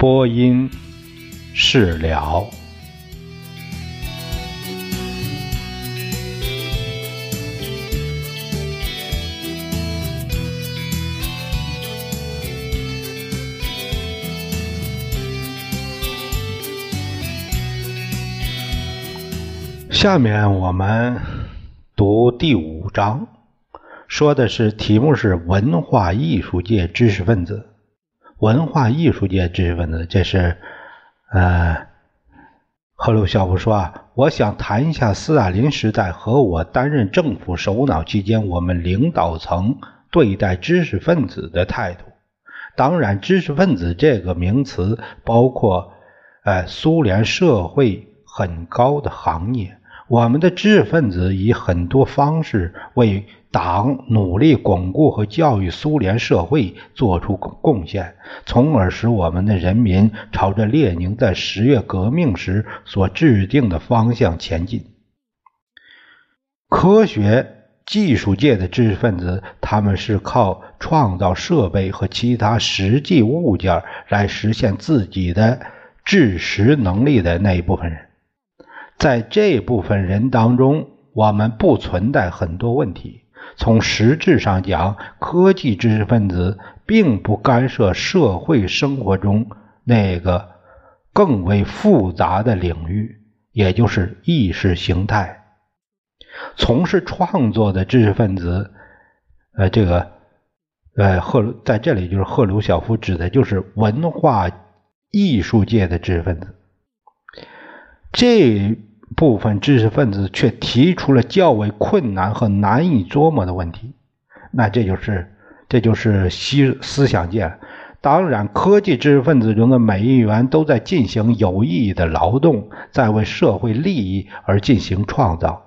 播音释了。下面我们读第五章，说的是题目是文化艺术界知识分子。文化艺术界知识分子，这是呃，赫鲁晓夫说啊，我想谈一下斯大林时代和我担任政府首脑期间，我们领导层对待知识分子的态度。当然，知识分子这个名词包括呃苏联社会很高的行业。我们的知识分子以很多方式为党努力巩固和教育苏联社会做出贡献，从而使我们的人民朝着列宁在十月革命时所制定的方向前进。科学技术界的知识分子，他们是靠创造设备和其他实际物件来实现自己的知识能力的那一部分人。在这部分人当中，我们不存在很多问题。从实质上讲，科技知识分子并不干涉社会生活中那个更为复杂的领域，也就是意识形态。从事创作的知识分子，呃，这个，呃，赫在这里就是赫鲁晓夫指的就是文化艺术界的知识分子。这。部分知识分子却提出了较为困难和难以琢磨的问题，那这就是这就是思思想界。当然，科技知识分子中的每一员都在进行有意义的劳动，在为社会利益而进行创造。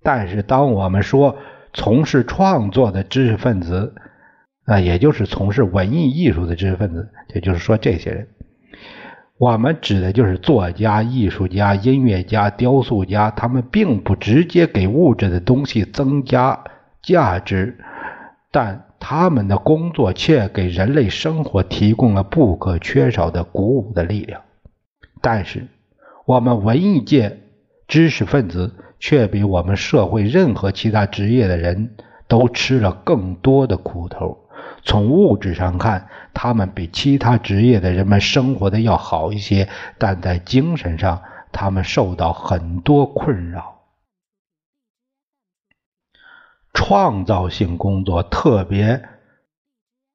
但是，当我们说从事创作的知识分子，啊，也就是从事文艺艺术的知识分子，也就是说这些人。我们指的就是作家、艺术家、音乐家、雕塑家，他们并不直接给物质的东西增加价值，但他们的工作却给人类生活提供了不可缺少的鼓舞的力量。但是，我们文艺界知识分子却比我们社会任何其他职业的人都吃了更多的苦头。从物质上看，他们比其他职业的人们生活的要好一些，但在精神上，他们受到很多困扰。创造性工作，特别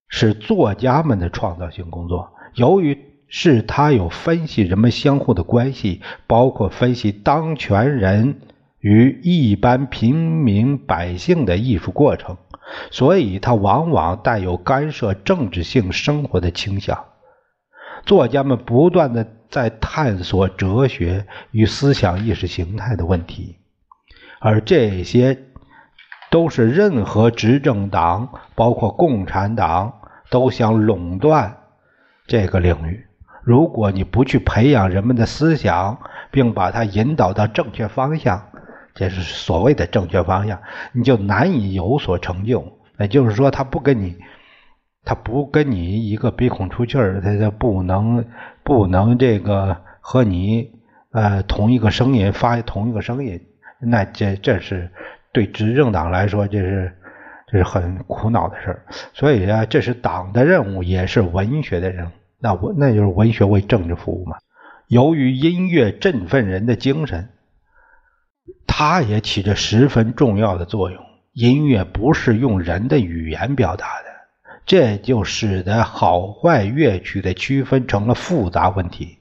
是作家们的创造性工作，由于是他有分析人们相互的关系，包括分析当权人与一般平民百姓的艺术过程。所以，他往往带有干涉政治性生活的倾向。作家们不断的在探索哲学与思想意识形态的问题，而这些都是任何执政党，包括共产党，都想垄断这个领域。如果你不去培养人们的思想，并把它引导到正确方向，这是所谓的正确方向，你就难以有所成就。也就是说，他不跟你，他不跟你一个鼻孔出气儿，他就不能不能这个和你呃同一个声音发同一个声音。那这这是对执政党来说，这是这是很苦恼的事儿。所以啊，这是党的任务，也是文学的任务。那我那就是文学为政治服务嘛。由于音乐振奋人的精神。它也起着十分重要的作用。音乐不是用人的语言表达的，这就使得好坏乐曲的区分成了复杂问题。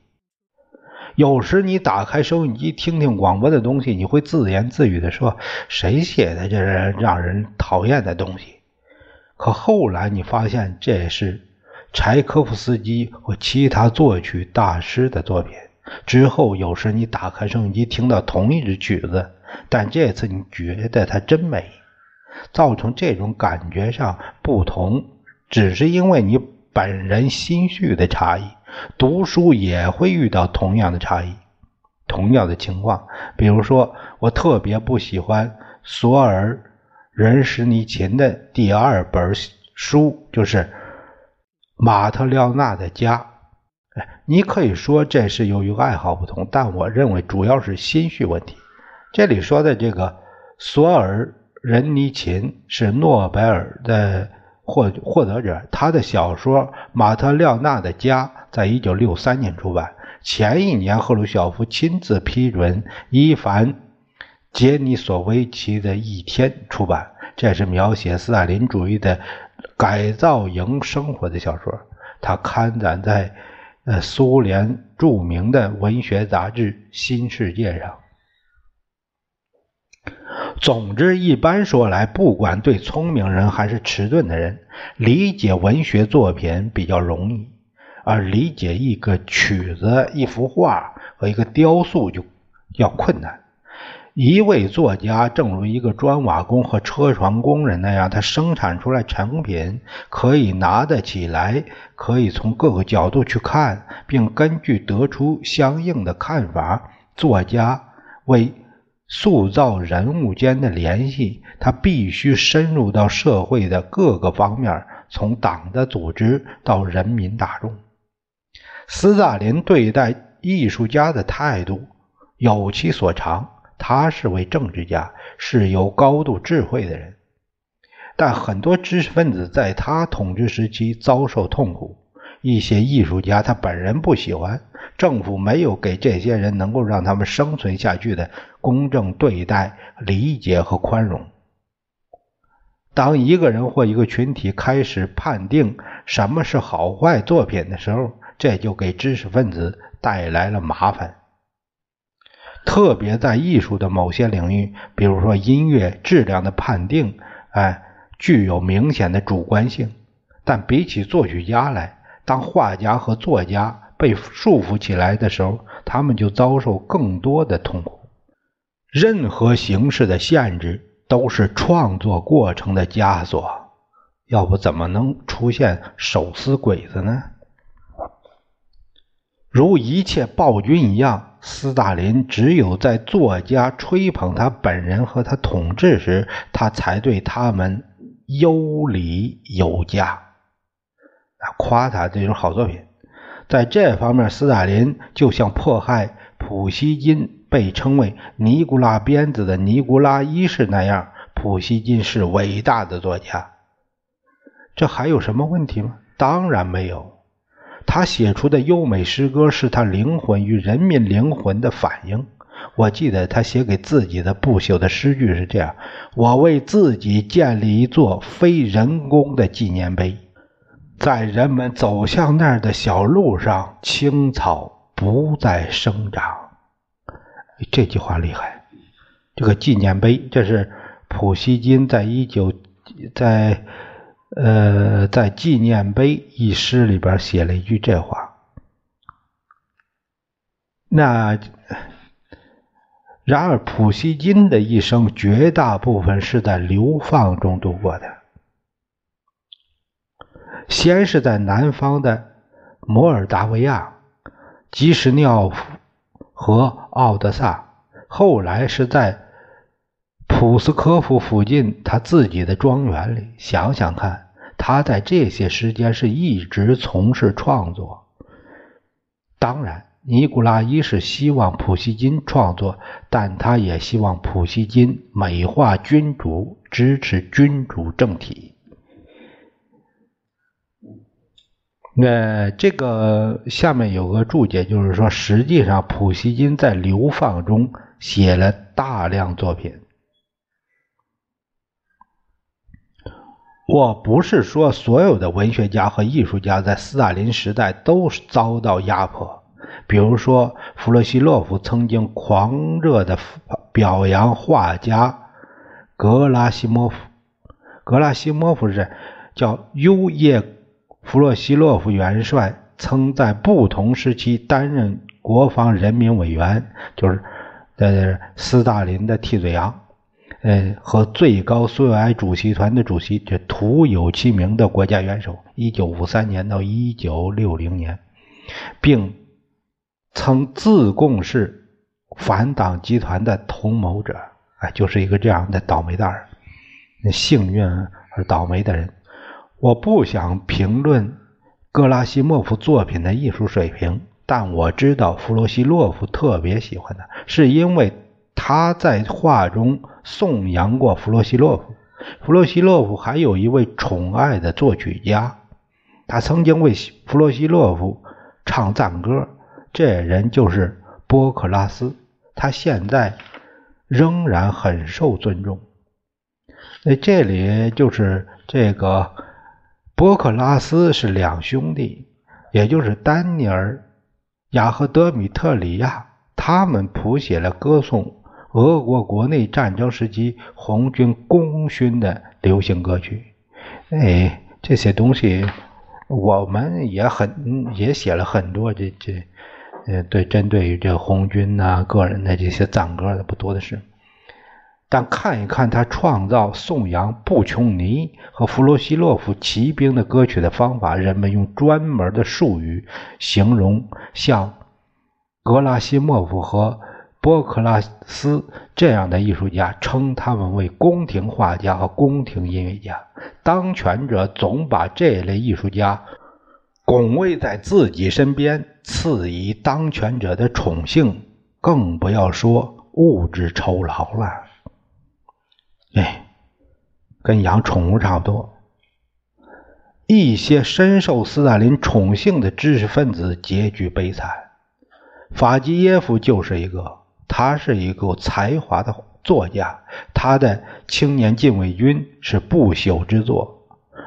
有时你打开收音机听听广播的东西，你会自言自语的说：“谁写的这是让人讨厌的东西？”可后来你发现，这是柴可夫斯基或其他作曲大师的作品。之后，有时你打开收音机听到同一支曲子，但这次你觉得它真美。造成这种感觉上不同，只是因为你本人心绪的差异。读书也会遇到同样的差异，同样的情况。比如说，我特别不喜欢索尔仁什尼琴的第二本书，就是马特廖娜的家。你可以说这是由于爱好不同，但我认为主要是心绪问题。这里说的这个索尔仁尼琴是诺贝尔的获获得者，他的小说《马特廖娜的家》在一九六三年出版。前一年，赫鲁晓夫亲自批准伊凡杰尼索维奇的一天出版，这是描写斯大林主义的改造营生活的小说，它刊载在。呃，苏联著名的文学杂志《新世界》上。总之，一般说来，不管对聪明人还是迟钝的人，理解文学作品比较容易，而理解一个曲子、一幅画和一个雕塑就要困难。一位作家，正如一个砖瓦工和车床工人那样，他生产出来成品可以拿得起来，可以从各个角度去看，并根据得出相应的看法。作家为塑造人物间的联系，他必须深入到社会的各个方面，从党的组织到人民大众。斯大林对待艺术家的态度有其所长。他是位政治家，是有高度智慧的人，但很多知识分子在他统治时期遭受痛苦。一些艺术家他本人不喜欢，政府没有给这些人能够让他们生存下去的公正对待、理解和宽容。当一个人或一个群体开始判定什么是好坏作品的时候，这就给知识分子带来了麻烦。特别在艺术的某些领域，比如说音乐质量的判定，哎，具有明显的主观性。但比起作曲家来，当画家和作家被束缚起来的时候，他们就遭受更多的痛苦。任何形式的限制都是创作过程的枷锁，要不怎么能出现手撕鬼子呢？如一切暴君一样。斯大林只有在作家吹捧他本人和他统治时，他才对他们有礼有价，夸他这种好作品。在这方面，斯大林就像迫害普希金被称为“尼古拉鞭子”的尼古拉一世那样。普希金是伟大的作家，这还有什么问题吗？当然没有。他写出的优美诗歌是他灵魂与人民灵魂的反应。我记得他写给自己的不朽的诗句是这样：“我为自己建立一座非人工的纪念碑，在人们走向那儿的小路上，青草不再生长。”这句话厉害。这个纪念碑，这是普希金在一九在。呃，在《纪念碑》一诗里边写了一句这话。那然而，普希金的一生绝大部分是在流放中度过的。先是在南方的摩尔达维亚、基什尼奥夫和奥德萨，后来是在。普斯科夫附近，他自己的庄园里，想想看，他在这些时间是一直从事创作。当然，尼古拉一世希望普希金创作，但他也希望普希金美化君主，支持君主政体。那这个下面有个注解，就是说，实际上普希金在流放中写了大量作品。我不是说所有的文学家和艺术家在斯大林时代都遭到压迫。比如说，弗洛西洛夫曾经狂热的表扬画家格拉西莫夫。格拉西莫夫是叫尤叶弗洛西洛夫元帅曾在不同时期担任国防人民委员，就是呃斯大林的替罪羊，呃和最高苏维埃主席团的主席，这徒有其名的国家元首。一九五三年到一九六零年，并曾自贡是反党集团的同谋者。哎，就是一个这样的倒霉蛋儿，幸运而倒霉的人。我不想评论格拉西莫夫作品的艺术水平，但我知道弗罗西洛夫特别喜欢他，是因为他在画中颂扬过弗洛西洛夫。弗洛西洛夫还有一位宠爱的作曲家，他曾经为弗洛西洛夫唱赞歌，这人就是波克拉斯。他现在。仍然很受尊重。那这里就是这个波克拉斯是两兄弟，也就是丹尼尔·亚和德米特里亚，他们谱写了歌颂俄国国内战争时期红军功勋的流行歌曲。哎，这些东西我们也很也写了很多这这。呃，对，针对于这红军呐，个人的这些赞歌的不多的是，但看一看他创造颂扬布琼尼和弗洛西洛夫骑兵的歌曲的方法，人们用专门的术语形容，像格拉西莫夫和波克拉斯这样的艺术家，称他们为宫廷画家和宫廷音乐家。当权者总把这类艺术家。拱卫在自己身边，赐予当权者的宠幸，更不要说物质酬劳了。哎，跟养宠物差不多。一些深受斯大林宠幸的知识分子结局悲惨，法基耶夫就是一个。他是一个才华的作家，他的《青年禁卫军》是不朽之作。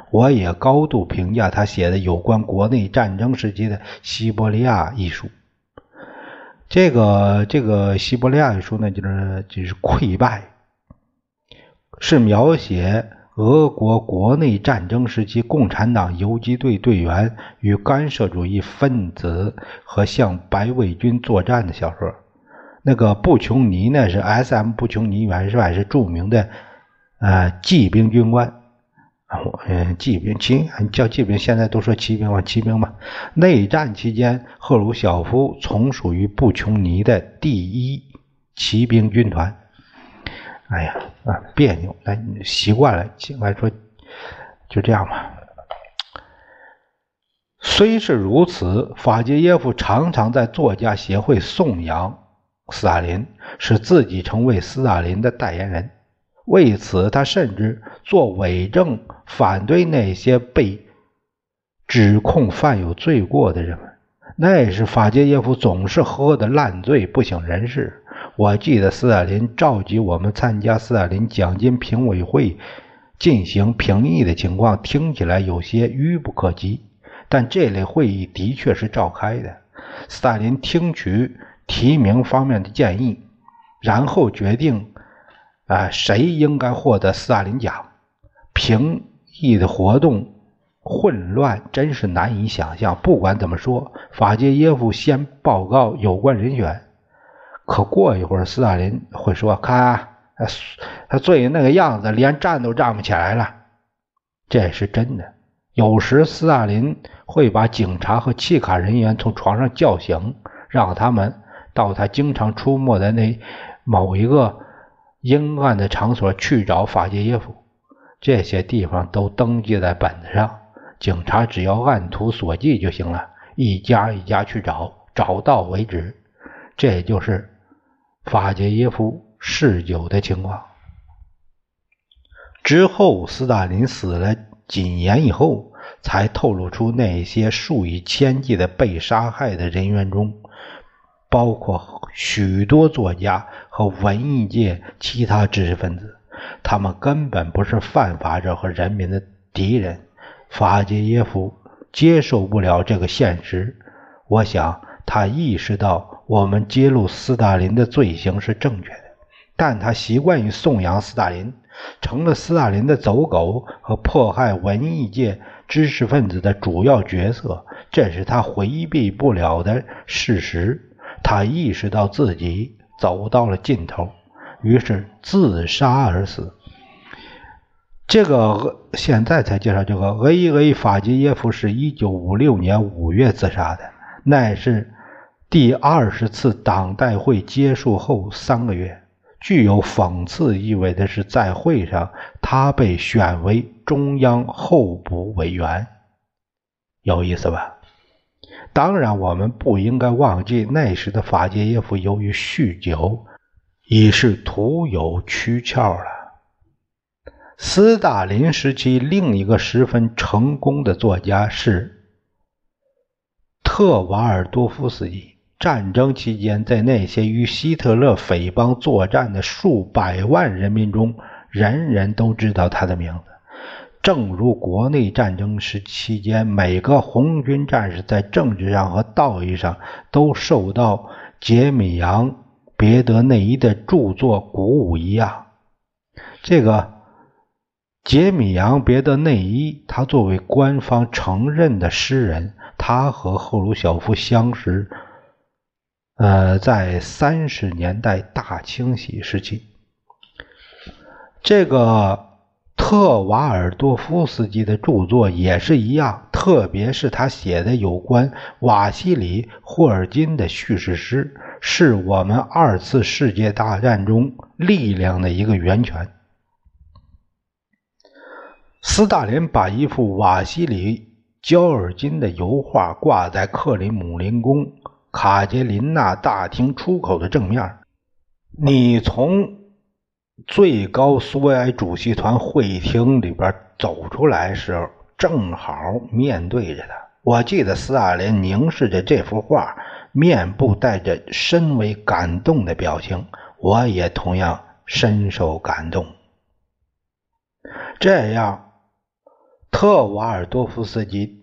我也高度评价他写的有关国内战争时期的西伯利亚艺术。这个这个西伯利亚艺术呢，就是就是溃败，是描写俄国国内战争时期共产党游击队队员与干涉主义分子和向白卫军作战的小说。那个布琼尼呢，是 S.M. 布琼尼元帅，是著名的呃骑兵军官。嗯，骑兵骑叫骑兵，现在都说骑兵吧，骑兵吧。内战期间，赫鲁晓夫从属于布琼尼的第一骑兵军团。哎呀，啊别扭，来习惯了，来说就这样吧。虽是如此，法捷耶夫常常在作家协会颂扬斯大林，使自己成为斯大林的代言人。为此，他甚至做伪证，反对那些被指控犯有罪过的人们。那时，法捷耶夫总是喝得烂醉，不省人事。我记得斯大林召集我们参加斯大林奖金评委会进行评议的情况，听起来有些愚不可及。但这类会议的确是召开的。斯大林听取提名方面的建议，然后决定。啊，谁应该获得斯大林奖？评议的活动混乱，真是难以想象。不管怎么说，法捷耶夫先报告有关人选，可过一会儿，斯大林会说：“看，他醉那个样子，连站都站不起来了。”这也是真的。有时斯大林会把警察和契卡人员从床上叫醒，让他们到他经常出没的那某一个。阴暗的场所去找法捷耶夫，这些地方都登记在本子上，警察只要按图索骥就行了，一家一家去找，找到为止。这就是法捷耶夫嗜酒的情况。之后，斯大林死了几年以后，才透露出那些数以千计的被杀害的人员中。包括许多作家和文艺界其他知识分子，他们根本不是犯法者和人民的敌人。法捷耶夫接受不了这个现实，我想他意识到我们揭露斯大林的罪行是正确的，但他习惯于颂扬斯大林，成了斯大林的走狗和迫害文艺界知识分子的主要角色，这是他回避不了的事实。他意识到自己走到了尽头，于是自杀而死。这个现在才介绍，这个 A.A. 法基耶夫是一九五六年五月自杀的，那是第二十次党代会结束后三个月。具有讽刺意味的是，在会上他被选为中央候补委员，有意思吧？当然，我们不应该忘记，那时的法捷耶夫由于酗酒，已是徒有躯壳了。斯大林时期另一个十分成功的作家是特瓦尔多夫斯基。战争期间，在那些与希特勒匪帮作战的数百万人民中，人人都知道他的名字。正如国内战争时期间，每个红军战士在政治上和道义上都受到杰米扬·别德内伊的著作鼓舞一样。这个杰米扬·别德内伊，他作为官方承认的诗人，他和赫鲁晓夫相识。呃，在三十年代大清洗时期，这个特瓦尔多夫斯基的著作也是一样，特别是他写的有关瓦西里·霍尔金的叙事诗，是我们二次世界大战中力量的一个源泉。斯大林把一幅瓦西里·焦尔金的油画挂在克里姆林宫。卡捷琳娜大厅出口的正面，你从最高苏维埃主席团会议厅里边走出来时候，正好面对着他。我记得斯大林凝视着这幅画，面部带着深为感动的表情。我也同样深受感动。这样，特瓦尔多夫斯基。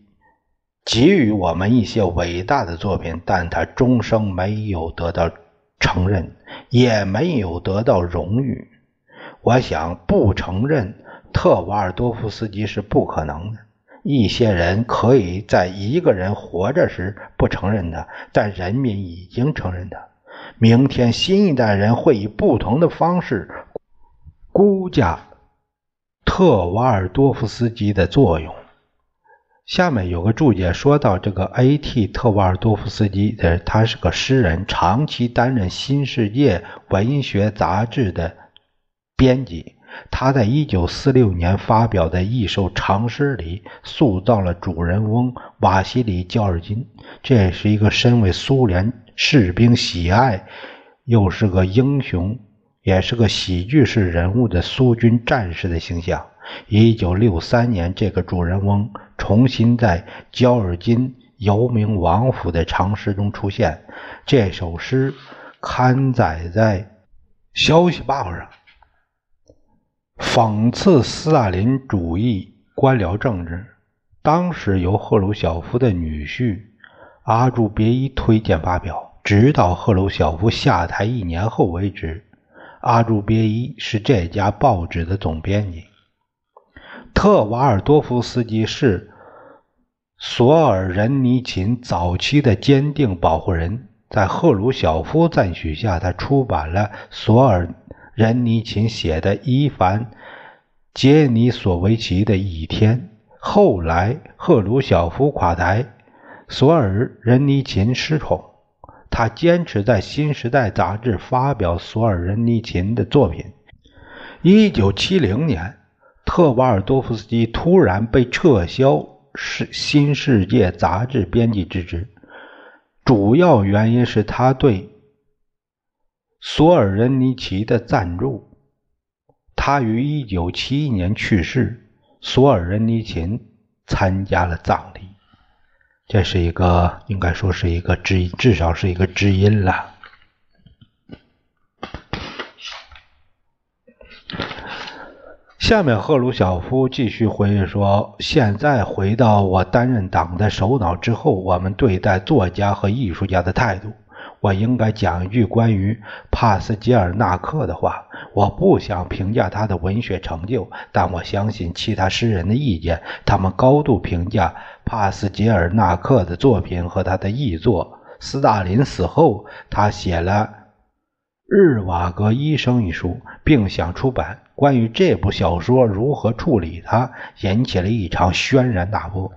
给予我们一些伟大的作品，但他终生没有得到承认，也没有得到荣誉。我想，不承认特瓦尔多夫斯基是不可能的。一些人可以在一个人活着时不承认他，但人民已经承认他。明天，新一代人会以不同的方式估价特瓦尔多夫斯基的作用。下面有个注解说到，这个 A.T. 特瓦尔多夫斯基的，他是个诗人，长期担任《新世界》文学杂志的编辑。他在1946年发表的一首长诗里，塑造了主人翁瓦西里·焦尔金。这是一个身为苏联士兵喜爱，又是个英雄，也是个喜剧式人物的苏军战士的形象。一九六三年，这个主人翁重新在焦尔金游明王府的长诗中出现。这首诗刊载在《消息报》上，讽刺斯大林主义官僚政治。当时由赫鲁晓夫的女婿阿朱别伊推荐发表，直到赫鲁晓夫下台一年后为止。阿朱别伊是这家报纸的总编辑。特瓦尔多夫斯基是索尔仁尼琴早期的坚定保护人，在赫鲁晓夫赞许下，他出版了索尔任尼琴写的伊凡杰尼索维奇的一天。后来赫鲁晓夫垮台，索尔任尼琴失宠，他坚持在《新时代》杂志发表索尔任尼琴的作品。一九七零年。特瓦尔多夫斯基突然被撤销《是新世界》杂志编辑之职，主要原因是他对索尔仁尼奇的赞助。他于1971年去世，索尔仁尼琴参加了葬礼。这是一个，应该说是一个知，至少是一个知音了。下面赫鲁晓夫继续回忆说：“现在回到我担任党的首脑之后，我们对待作家和艺术家的态度。我应该讲一句关于帕斯捷尔纳克的话。我不想评价他的文学成就，但我相信其他诗人的意见。他们高度评价帕斯捷尔纳克的作品和他的译作。斯大林死后，他写了《日瓦戈医生》一书，并想出版。关于这部小说如何处理它，引起了一场轩然大波。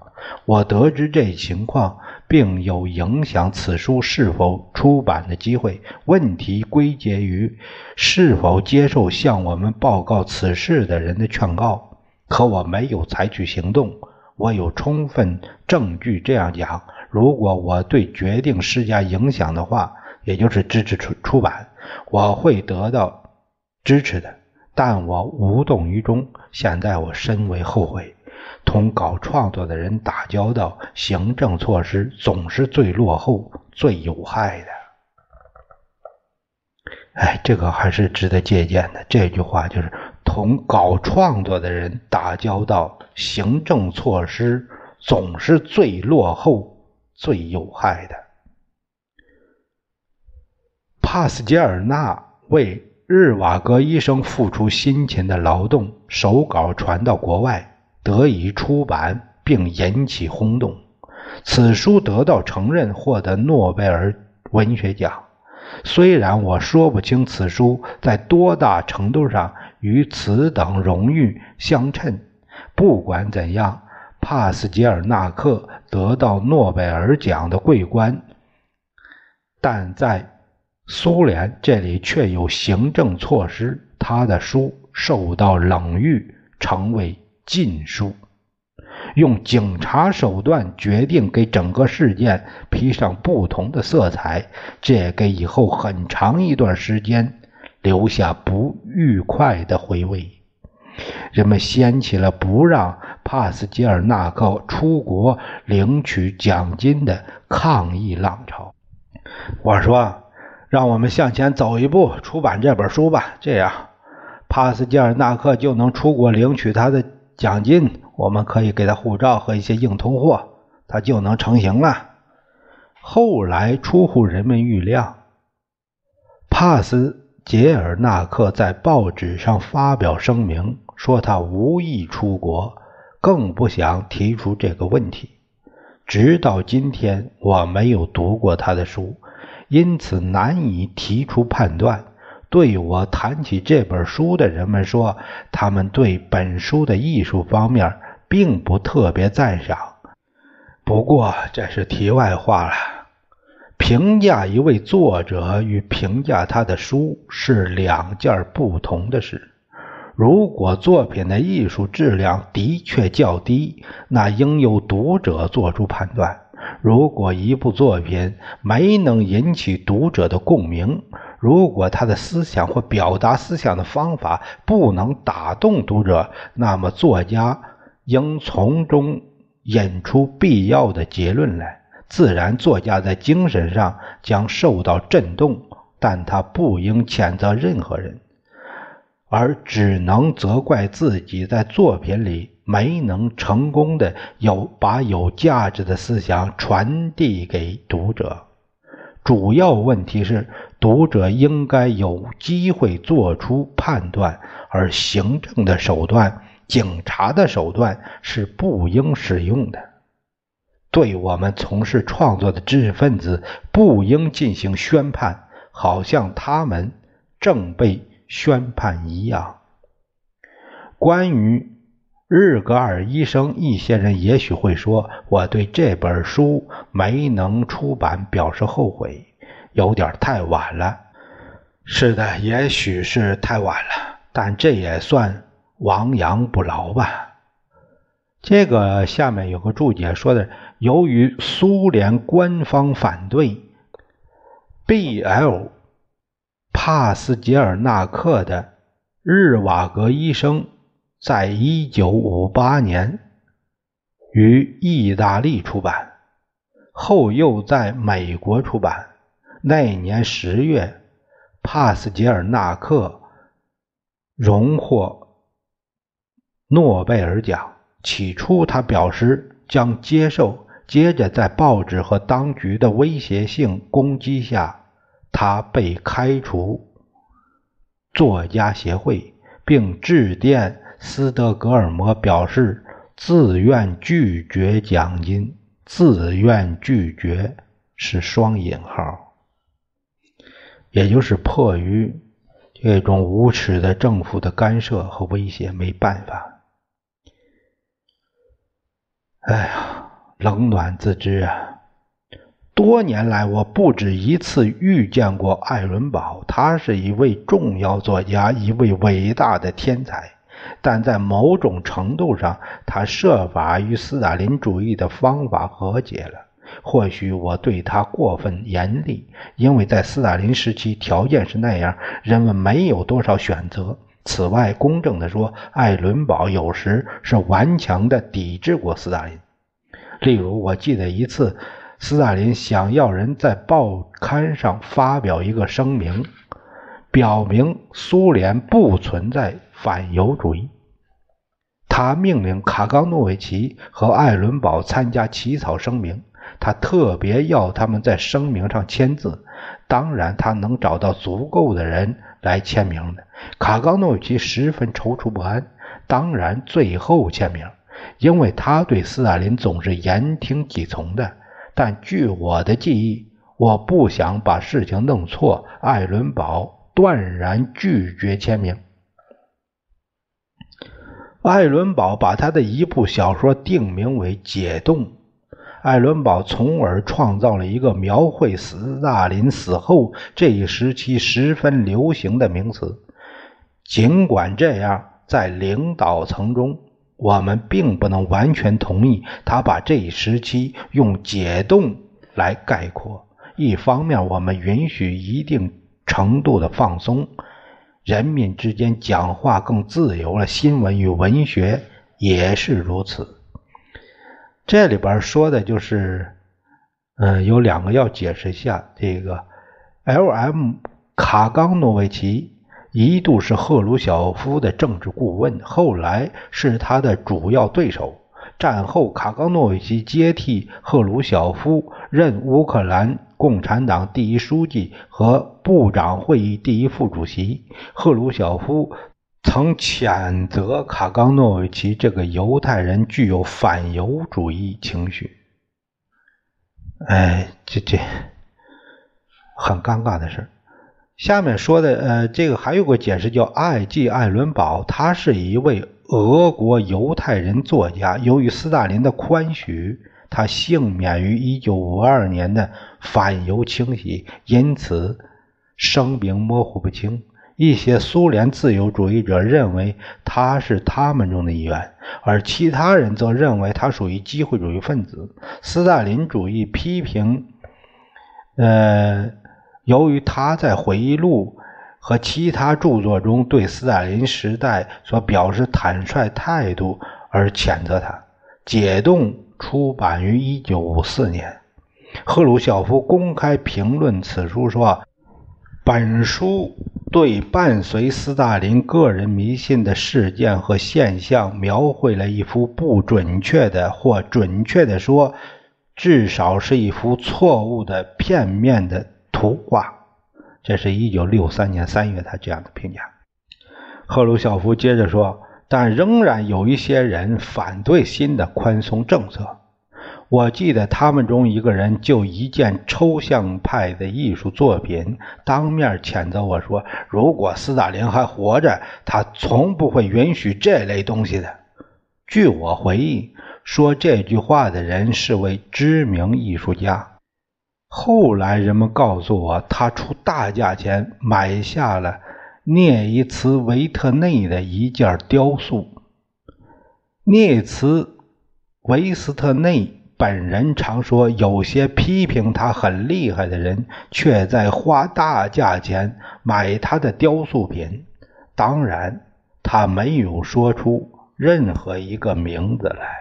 我得知这情况，并有影响此书是否出版的机会。问题归结于是否接受向我们报告此事的人的劝告。可我没有采取行动。我有充分证据这样讲：如果我对决定施加影响的话，也就是支持出出版，我会得到支持的。但我无动于衷。现在我深为后悔。同搞创作的人打交道，行政措施总是最落后、最有害的。哎，这个还是值得借鉴的。这句话就是：同搞创作的人打交道，行政措施总是最落后、最有害的。帕斯捷尔纳为日瓦戈医生付出辛勤的劳动，手稿传到国外。得以出版并引起轰动，此书得到承认，获得诺贝尔文学奖。虽然我说不清此书在多大程度上与此等荣誉相称，不管怎样，帕斯捷尔纳克得到诺贝尔奖的桂冠，但在苏联这里却有行政措施，他的书受到冷遇，成为。禁书，用警察手段决定给整个事件披上不同的色彩，这也给以后很长一段时间留下不愉快的回味。人们掀起了不让帕斯捷尔纳克出国领取奖金的抗议浪潮。我说：“让我们向前走一步，出版这本书吧，这样帕斯捷尔纳克就能出国领取他的。”奖金，我们可以给他护照和一些硬通货，他就能成行了。后来出乎人们预料，帕斯捷尔纳克在报纸上发表声明，说他无意出国，更不想提出这个问题。直到今天，我没有读过他的书，因此难以提出判断。对我谈起这本书的人们说，他们对本书的艺术方面并不特别赞赏。不过这是题外话了。评价一位作者与评价他的书是两件不同的事。如果作品的艺术质量的确较低，那应由读者做出判断。如果一部作品没能引起读者的共鸣，如果他的思想或表达思想的方法不能打动读者，那么作家应从中引出必要的结论来。自然，作家在精神上将受到震动，但他不应谴责任何人，而只能责怪自己在作品里没能成功的有把有价值的思想传递给读者。主要问题是，读者应该有机会做出判断，而行政的手段、警察的手段是不应使用的。对我们从事创作的知识分子，不应进行宣判，好像他们正被宣判一样。关于。日格尔医生，一些人也许会说，我对这本书没能出版表示后悔，有点太晚了。是的，也许是太晚了，但这也算亡羊补牢吧。这个下面有个注解说的，由于苏联官方反对，B.L. 帕斯捷尔纳克的《日瓦格医生》。在一九五八年于意大利出版，后又在美国出版。那年十月，帕斯捷尔纳克荣获诺贝尔奖。起初，他表示将接受，接着在报纸和当局的威胁性攻击下，他被开除作家协会，并致电斯德哥尔摩表示自愿拒绝奖金。自愿拒绝是双引号，也就是迫于这种无耻的政府的干涉和威胁，没办法。哎呀，冷暖自知啊！多年来，我不止一次遇见过艾伦堡，他是一位重要作家，一位伟大的天才。但在某种程度上，他设法与斯大林主义的方法和解了。或许我对他过分严厉，因为在斯大林时期条件是那样，人们没有多少选择。此外，公正地说，艾伦堡有时是顽强地抵制过斯大林。例如，我记得一次，斯大林想要人在报刊上发表一个声明，表明苏联不存在。反犹主义。他命令卡冈诺维奇和艾伦堡参加起草声明，他特别要他们在声明上签字。当然，他能找到足够的人来签名的。卡冈诺维奇十分踌躇不安，当然最后签名，因为他对斯大林总是言听计从的。但据我的记忆，我不想把事情弄错。艾伦堡断然拒绝签名。艾伦堡把他的一部小说定名为《解冻》。艾伦堡从而创造了一个描绘斯大林死后这一时期十分流行的名词。尽管这样，在领导层中，我们并不能完全同意他把这一时期用“解冻”来概括。一方面，我们允许一定程度的放松。人民之间讲话更自由了，新闻与文学也是如此。这里边说的就是，嗯，有两个要解释一下。这个 L.M. 卡冈诺维奇一度是赫鲁晓夫的政治顾问，后来是他的主要对手。战后，卡冈诺维奇接替赫鲁晓夫，任乌克兰共产党第一书记和部长会议第一副主席。赫鲁晓夫曾谴责卡冈诺维奇这个犹太人具有反犹主义情绪。哎，这这很尴尬的事下面说的，呃，这个还有个解释叫艾季·艾伦堡，他是一位。俄国犹太人作家由于斯大林的宽许，他幸免于1952年的反犹清洗，因此声名模糊不清。一些苏联自由主义者认为他是他们中的一员，而其他人则认为他属于机会主义分子。斯大林主义批评，呃，由于他在回忆录。和其他著作中对斯大林时代所表示坦率态度而谴责他。解冻出版于1954年，赫鲁晓夫公开评论此书说：“本书对伴随斯大林个人迷信的事件和现象描绘了一幅不准确的，或准确的说，至少是一幅错误的、片面的图画。”这是一九六三年三月，他这样的评价。赫鲁晓夫接着说：“但仍然有一些人反对新的宽松政策。我记得他们中一个人就一件抽象派的艺术作品当面谴责我说：‘如果斯大林还活着，他从不会允许这类东西的。’据我回忆，说这句话的人是位知名艺术家。”后来人们告诉我，他出大价钱买下了涅伊茨维特内的一件雕塑。涅茨维斯特内本人常说，有些批评他很厉害的人，却在花大价钱买他的雕塑品。当然，他没有说出任何一个名字来。